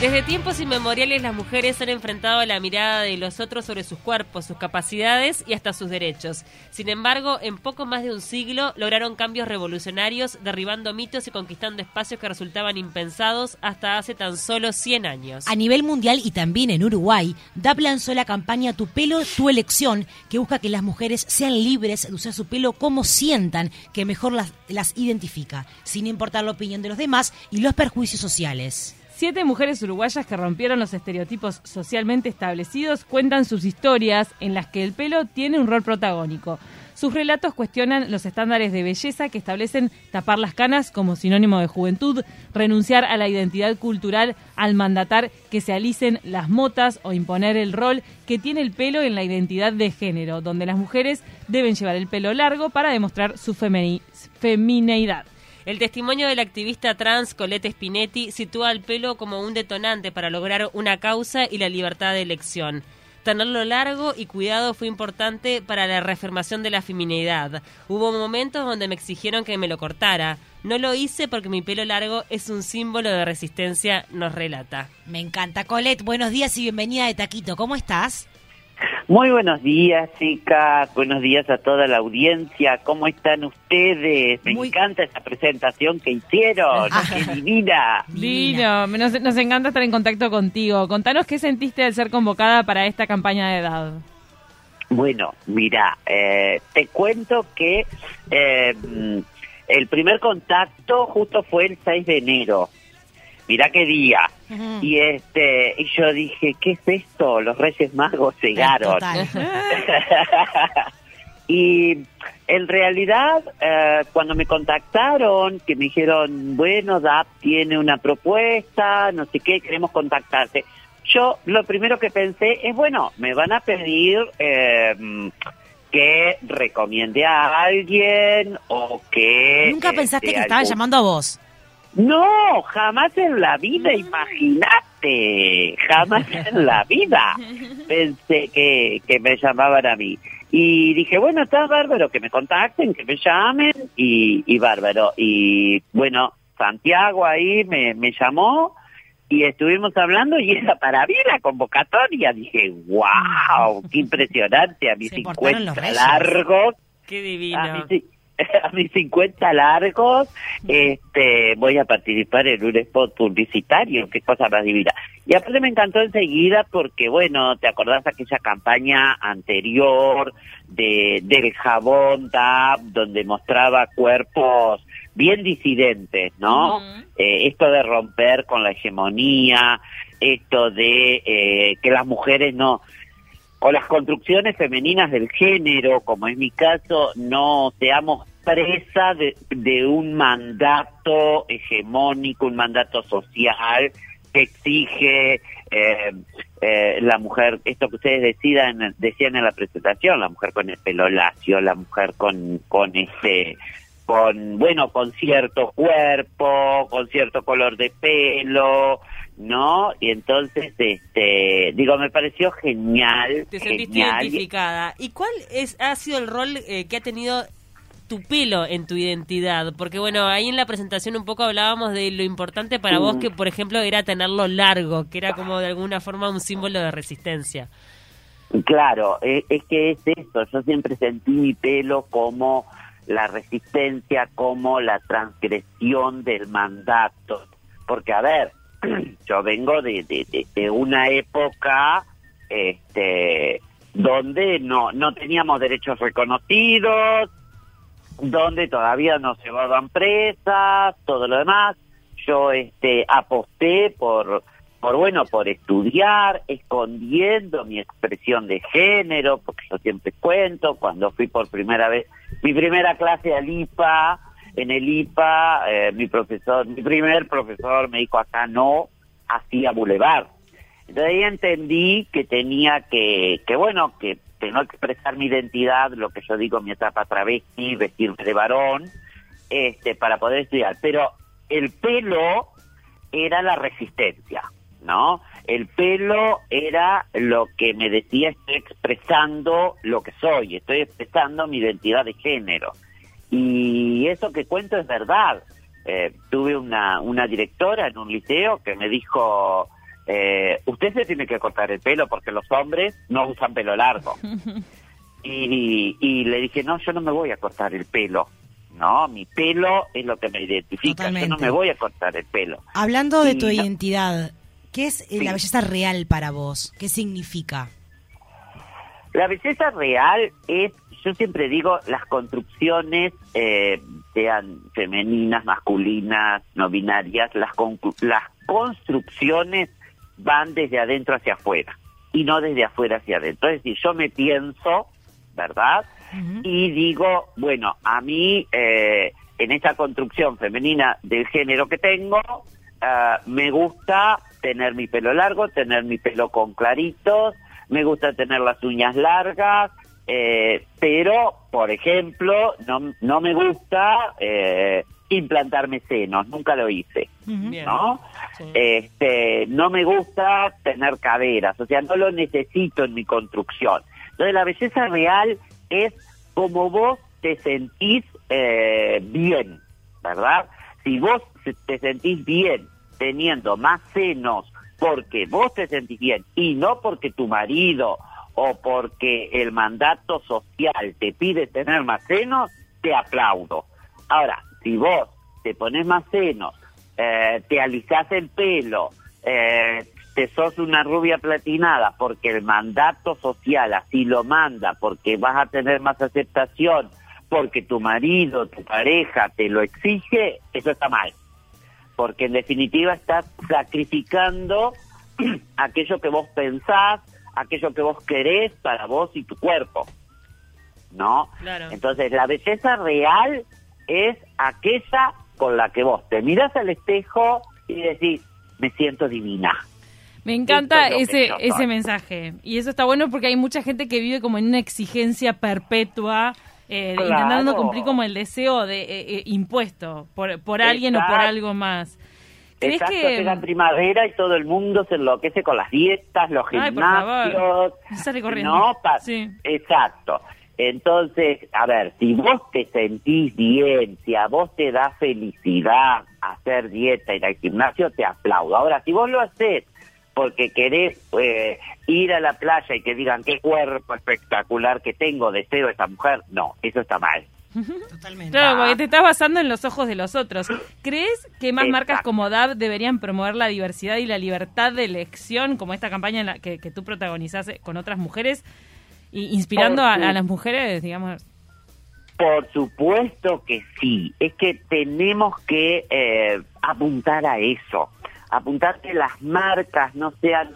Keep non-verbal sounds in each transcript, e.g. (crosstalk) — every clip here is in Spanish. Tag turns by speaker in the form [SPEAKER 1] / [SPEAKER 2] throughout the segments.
[SPEAKER 1] Desde tiempos inmemoriales las mujeres han enfrentado la mirada de los otros sobre sus cuerpos, sus capacidades y hasta sus derechos. Sin embargo, en poco más de un siglo lograron cambios revolucionarios, derribando mitos y conquistando espacios que resultaban impensados hasta hace tan solo 100 años.
[SPEAKER 2] A nivel mundial y también en Uruguay, DAP lanzó la campaña Tu pelo, tu elección, que busca que las mujeres sean libres de usar su pelo como sientan, que mejor las, las identifica, sin importar la opinión de los demás y los perjuicios sociales.
[SPEAKER 3] Siete mujeres uruguayas que rompieron los estereotipos socialmente establecidos cuentan sus historias en las que el pelo tiene un rol protagónico. Sus relatos cuestionan los estándares de belleza que establecen tapar las canas como sinónimo de juventud, renunciar a la identidad cultural al mandatar que se alicen las motas o imponer el rol que tiene el pelo en la identidad de género, donde las mujeres deben llevar el pelo largo para demostrar su femineidad.
[SPEAKER 1] El testimonio del activista trans Colette Spinetti sitúa al pelo como un detonante para lograr una causa y la libertad de elección. Tenerlo largo y cuidado fue importante para la reafirmación de la feminidad. Hubo momentos donde me exigieron que me lo cortara. No lo hice porque mi pelo largo es un símbolo de resistencia, nos relata.
[SPEAKER 2] Me encanta, Colette. Buenos días y bienvenida de Taquito. ¿Cómo estás?
[SPEAKER 4] Muy buenos días, chicas. Buenos días a toda la audiencia. ¿Cómo están ustedes? Me encanta esta presentación que hicieron. (laughs) ¡Qué divina!
[SPEAKER 3] Divino. Nos, nos, encanta estar en contacto contigo. Contanos qué sentiste al ser convocada para esta campaña de edad.
[SPEAKER 4] Bueno, mira, eh, te cuento que eh, el primer contacto justo fue el 6 de enero mirá qué día. Y este y yo dije, ¿qué es esto? Los Reyes Magos llegaron. (laughs) y en realidad, eh, cuando me contactaron, que me dijeron, bueno, DAP tiene una propuesta, no sé qué, queremos contactarte. Yo lo primero que pensé es, bueno, me van a pedir eh, que recomiende a alguien o que...
[SPEAKER 2] Nunca pensaste que estaban llamando a vos.
[SPEAKER 4] No, jamás en la vida, imagínate, jamás (laughs) en la vida pensé que, que me llamaban a mí. Y dije, bueno, está bárbaro, que me contacten, que me llamen, y, y bárbaro. Y bueno, Santiago ahí me, me llamó y estuvimos hablando y era para mí la convocatoria. Dije, wow, qué impresionante, a mis 50 largos.
[SPEAKER 1] Qué divino.
[SPEAKER 4] a mis (laughs) 50 largos, este, voy a participar en un spot publicitario, qué cosa más divina. Y aparte me encantó enseguida porque, bueno, ¿te acordás de aquella campaña anterior de, del jabón DAP, donde mostraba cuerpos bien disidentes, ¿no? Eh, esto de romper con la hegemonía, esto de eh, que las mujeres no o las construcciones femeninas del género, como es mi caso, no seamos presa de, un mandato hegemónico, un mandato social que exige eh, eh, la mujer, esto que ustedes decidan, decían en la presentación, la mujer con el pelo lacio, la mujer con, con este con bueno con cierto cuerpo con cierto color de pelo no y entonces este digo me pareció genial
[SPEAKER 1] te sentiste identificada y cuál es ha sido el rol eh, que ha tenido tu pelo en tu identidad? Porque bueno, ahí en la presentación un poco hablábamos de lo importante para vos que, por ejemplo, era tenerlo largo, que era como de alguna forma un símbolo de resistencia.
[SPEAKER 4] Claro, e, es, que es eso, yo siempre sentí mi pelo como la resistencia, como la transgresión del mandato. Porque, a ver, (clears throat) yo vengo de, de, de una época este donde no no teníamos derechos reconocidos, donde todavía no se llevaban presas, todo lo demás. Yo este aposté por por bueno, por estudiar, escondiendo mi expresión de género, porque yo siempre cuento, cuando fui por primera vez, mi primera clase al IPA, en el IPA, eh, mi profesor, mi primer profesor me dijo acá no, hacía Boulevard. Entonces ahí entendí que tenía que, que bueno, que no expresar mi identidad, lo que yo digo, mi etapa travesti, vestirme de varón, este, para poder estudiar. Pero el pelo era la resistencia, ¿no? El pelo era lo que me decía, estoy expresando lo que soy, estoy expresando mi identidad de género. Y eso que cuento es verdad. Eh, tuve una, una directora en un liceo que me dijo, eh, usted se tiene que cortar el pelo porque los hombres no usan pelo largo. (laughs) y, y le dije, no, yo no me voy a cortar el pelo. No, mi pelo es lo que me identifica. Yo no me voy a cortar el pelo.
[SPEAKER 2] Hablando de tu
[SPEAKER 4] no.
[SPEAKER 2] identidad, ¿qué es la belleza real para vos? ¿Qué significa?
[SPEAKER 4] La belleza real es, yo siempre digo, las construcciones, eh, sean femeninas, masculinas, no binarias, las, las construcciones van desde adentro hacia afuera y no desde afuera hacia adentro. Es decir, yo me pienso, ¿verdad? Y digo, bueno, a mí eh, en esta construcción femenina del género que tengo, ah, me gusta tener mi pelo largo, tener mi pelo con claritos, me gusta tener las uñas largas, eh, pero, por ejemplo, no, no me gusta eh, implantarme senos, nunca lo hice. ¿no?
[SPEAKER 1] Sí.
[SPEAKER 4] Este, no me gusta tener caderas, o sea, no lo necesito en mi construcción. Entonces, la belleza real es como vos te sentís eh, bien, ¿verdad? Si vos te sentís bien teniendo más senos porque vos te sentís bien y no porque tu marido o porque el mandato social te pide tener más senos, te aplaudo. Ahora, si vos te pones más senos, eh, te alisás el pelo, eh, te sos una rubia platinada porque el mandato social así lo manda, porque vas a tener más aceptación, porque tu marido, tu pareja te lo exige, eso está mal. Porque en definitiva estás sacrificando (clears throat) aquello que vos pensás, aquello que vos querés para vos y tu cuerpo. ¿No?
[SPEAKER 1] Claro.
[SPEAKER 4] Entonces, la belleza real es aquella con la que vos te mirás al espejo y decís, me siento divina.
[SPEAKER 3] Me encanta
[SPEAKER 4] es
[SPEAKER 3] ese, ese mensaje. Y eso está bueno porque hay mucha gente que vive como en una exigencia perpetua, eh,
[SPEAKER 4] Claro.
[SPEAKER 3] intentando cumplir como el deseo de eh, eh, impuesto por, por alguien o por algo más. ¿Crees
[SPEAKER 4] Exacto,
[SPEAKER 3] que
[SPEAKER 4] llega primavera y todo el mundo se enloquece con las dietas, los
[SPEAKER 3] Ay,
[SPEAKER 4] gimnasios.
[SPEAKER 3] Sale corriendo.
[SPEAKER 4] No,
[SPEAKER 3] Sí.
[SPEAKER 4] Exacto. Entonces, a ver, si vos te sentís bien, si a vos te da felicidad hacer dieta, ir al gimnasio, te aplaudo. Ahora, si vos lo haces porque querés eh, ir a la playa y que digan qué cuerpo espectacular que tengo, deseo esa mujer, no, eso está mal. (laughs)
[SPEAKER 2] Totalmente.
[SPEAKER 3] Claro,
[SPEAKER 4] Ah.
[SPEAKER 3] porque te estás basando en los ojos de los otros. ¿Crees que más marcas como DAB deberían promover la diversidad y la libertad de elección, como esta campaña en la que, que tú protagonizás eh, con otras mujeres, y inspirando a, a las mujeres, digamos?
[SPEAKER 4] Por supuesto que sí. Es que tenemos que eh, apuntar a eso. Apuntar que las marcas no sean,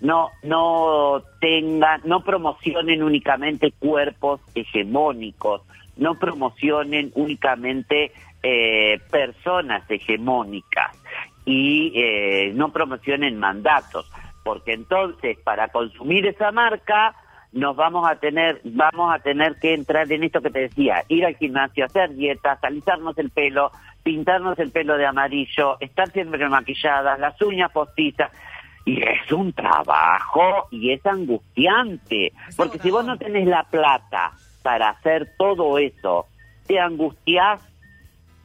[SPEAKER 4] no, no tengan, no promocionen únicamente cuerpos hegemónicos, no promocionen únicamente eh, personas hegemónicas y eh, no promocionen mandatos, porque entonces para consumir esa marca nos vamos a tener, vamos a tener que entrar en esto que te decía, ir al gimnasio, hacer dietas, alisarnos el pelo, pintarnos el pelo de amarillo, estar siempre maquilladas, las uñas postizas. Y es un trabajo y es angustiante, porque si vos no tenés la plata para hacer todo eso, te angustias,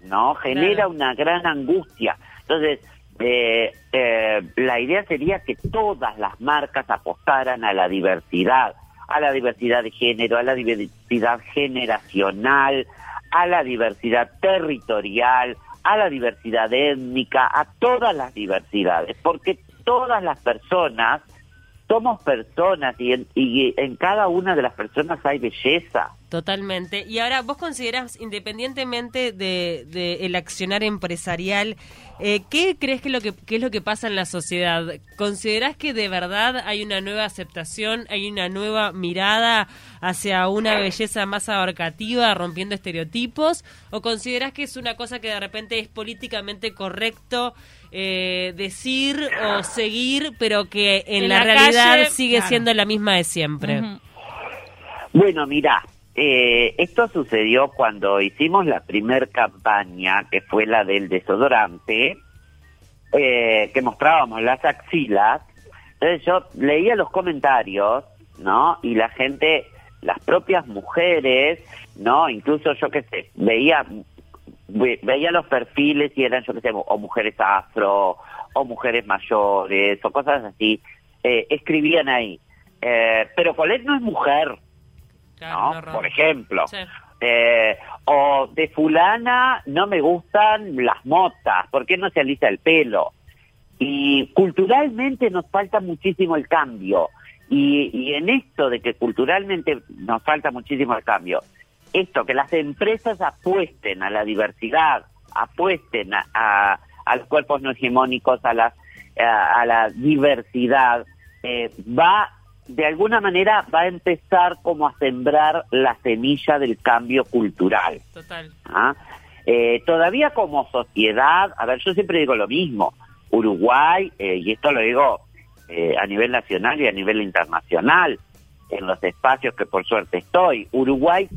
[SPEAKER 4] ¿no? Genera
[SPEAKER 1] Claro.
[SPEAKER 4] una gran angustia. Entonces, eh, eh, la idea sería que todas las marcas apostaran a la diversidad, a la diversidad de género, a la diversidad generacional, a la diversidad territorial, a la diversidad étnica, a todas las diversidades, porque todas las personas somos personas y en, y en cada una de las personas hay belleza.
[SPEAKER 1] Totalmente. Y ahora, ¿vos considerás, independientemente de, de el accionar empresarial, eh, qué crees que lo que, qué es lo que pasa en la sociedad? ¿Considerás que de verdad hay una nueva aceptación, hay una nueva mirada hacia una belleza más abarcativa, rompiendo estereotipos? ¿O considerás que es una cosa que de repente es políticamente correcto eh, decir o seguir, pero que en,
[SPEAKER 3] En
[SPEAKER 1] la,
[SPEAKER 3] la
[SPEAKER 1] realidad
[SPEAKER 3] calle,
[SPEAKER 1] sigue
[SPEAKER 2] claro.
[SPEAKER 1] siendo la misma de siempre?
[SPEAKER 4] Bueno, mira, eh, esto sucedió cuando hicimos la primer campaña, que fue la del desodorante, eh, que mostrábamos las axilas. Entonces yo leía los comentarios, ¿no? Y la gente, las propias mujeres, ¿no? Incluso yo qué sé, veía ve- veía los perfiles y eran, yo qué sé, o mujeres afro, o mujeres mayores, o cosas así, eh, escribían ahí. Eh, pero Colette no es mujer,
[SPEAKER 1] Claro,
[SPEAKER 4] ¿no?
[SPEAKER 1] no,
[SPEAKER 4] Por ejemplo.
[SPEAKER 1] Sí.
[SPEAKER 4] Eh, o de fulana no me gustan las motas, ¿por qué no se alisa el pelo? Y culturalmente nos falta muchísimo el cambio. Y, y en esto de que culturalmente nos falta muchísimo el cambio, esto, que las empresas apuesten a la diversidad, apuesten a, a- a los cuerpos no hegemónicos, a, las, a, a la diversidad, eh, va, de alguna manera, va a empezar como a sembrar la semilla del cambio cultural.
[SPEAKER 1] Total.
[SPEAKER 4] ¿ah? Eh, todavía como sociedad, a ver, yo siempre digo lo mismo, Uruguay, eh, y esto lo digo eh, a nivel nacional y a nivel internacional, en los espacios que por suerte estoy, Uruguay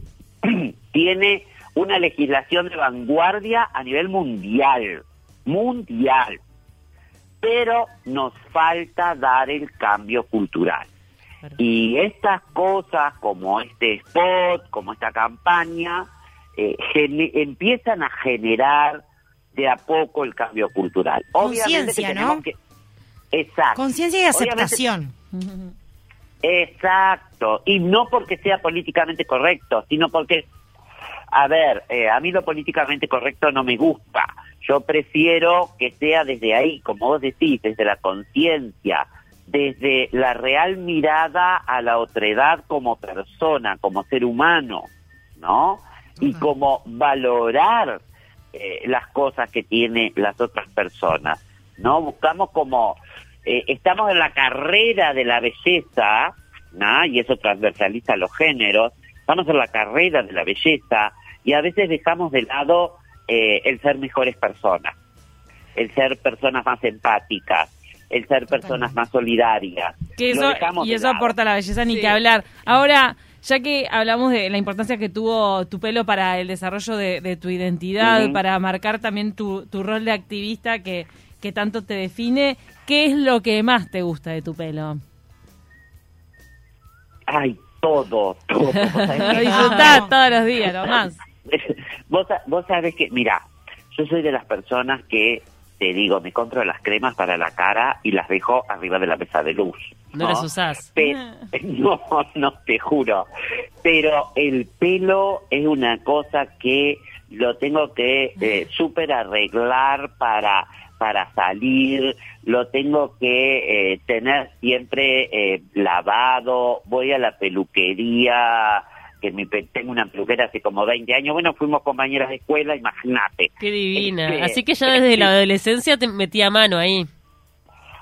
[SPEAKER 4] (clears throat) tiene una legislación de vanguardia a nivel mundial, mundial, pero nos falta dar el cambio cultural. Y estas cosas, como este spot, como esta campaña, eh, empiezan a generar de a poco el cambio cultural. Obviamente que
[SPEAKER 2] Conciencia,
[SPEAKER 4] tenemos
[SPEAKER 2] ¿no?
[SPEAKER 4] que... Exacto.
[SPEAKER 2] Conciencia y
[SPEAKER 4] Obviamente-
[SPEAKER 2] aceptación.
[SPEAKER 4] Exacto, y no porque sea políticamente correcto, sino porque, a ver, eh, a mí lo políticamente correcto no me gusta. Yo prefiero que sea desde ahí, como vos decís, desde la conciencia, desde la real mirada a la otredad como persona, como ser humano, ¿no? Y como valorar eh, las cosas que tiene las otras personas, ¿no? Buscamos como eh, estamos en la carrera de la belleza, ¿no? y eso transversaliza los géneros, estamos en la carrera de la belleza y a veces dejamos de lado eh, el ser mejores personas, el ser personas más empáticas, el ser personas más solidarias.
[SPEAKER 3] Que eso, y eso
[SPEAKER 4] lado.
[SPEAKER 3] aporta la belleza ni
[SPEAKER 1] Sí.
[SPEAKER 3] que hablar. Ahora, ya que hablamos de la importancia que tuvo tu pelo para el desarrollo de, de tu identidad, para marcar también tu, tu rol de activista que, que tanto te define, ¿qué es lo que más te gusta de tu pelo?
[SPEAKER 4] Ay, todo, todo. (laughs)
[SPEAKER 3] Lo disfrutás todos los días, lo más. (laughs)
[SPEAKER 4] vos, vos sabés que, mira, yo soy de las personas que, te digo, me compro las cremas para la cara y las dejo arriba de la mesa de luz.
[SPEAKER 1] No las usás.
[SPEAKER 4] Pe- (laughs) no, no, te juro. Pero el pelo es una cosa que lo tengo que eh, súper arreglar para, para salir, lo tengo que eh, tener siempre eh, lavado, voy a la peluquería, que mi tengo una peluquera hace como 20 años, bueno, fuimos compañeras de escuela, imagínate.
[SPEAKER 1] Qué divina.
[SPEAKER 4] Este,
[SPEAKER 1] Así que ya desde la adolescencia te metía mano ahí.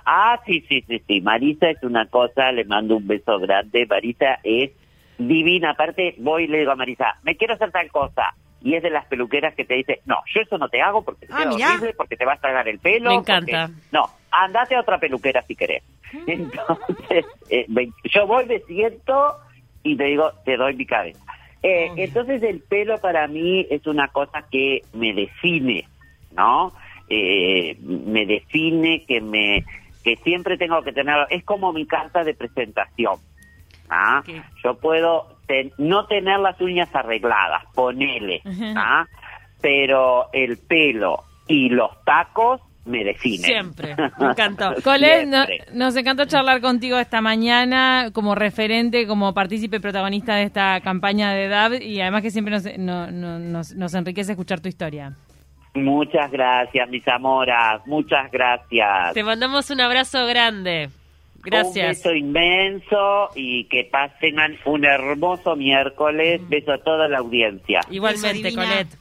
[SPEAKER 4] Ah, sí, sí, sí, sí. Marisa es una cosa, le mando un beso grande. Marisa es divina. Aparte, voy y le digo a Marisa, me quiero hacer tal cosa. Y es de las peluqueras que te dice, no, yo eso no te hago porque te
[SPEAKER 2] Ah,
[SPEAKER 4] queda
[SPEAKER 2] mirá.
[SPEAKER 4] horrible, porque te vas a tragar el pelo.
[SPEAKER 1] Me
[SPEAKER 4] porque-
[SPEAKER 1] encanta.
[SPEAKER 4] No, andate a otra peluquera si querés. Entonces, (laughs) eh, me- yo voy, me siento y te digo, te doy mi cabeza. Eh, entonces el pelo para mí es una cosa que me define, ¿no? Eh, me define, que me que siempre tengo que tener, es como mi carta de presentación. ¿ah? Yo puedo ten- no tener las uñas arregladas, ponele, ¿ah? pero el pelo y los tacos me definen.
[SPEAKER 1] Siempre. (laughs) Me encantó.
[SPEAKER 3] Colette, no- nos encantó charlar contigo esta mañana como referente, como partícipe protagonista de esta campaña de DAB y además que siempre nos, no- no- nos, nos enriquece escuchar tu historia.
[SPEAKER 4] Muchas gracias, mis amoras, muchas gracias.
[SPEAKER 1] Te mandamos un abrazo grande.
[SPEAKER 4] Un
[SPEAKER 1] Gracias.
[SPEAKER 4] beso inmenso y que pasen un hermoso miércoles. Beso a toda la audiencia.
[SPEAKER 1] Igualmente. Colette.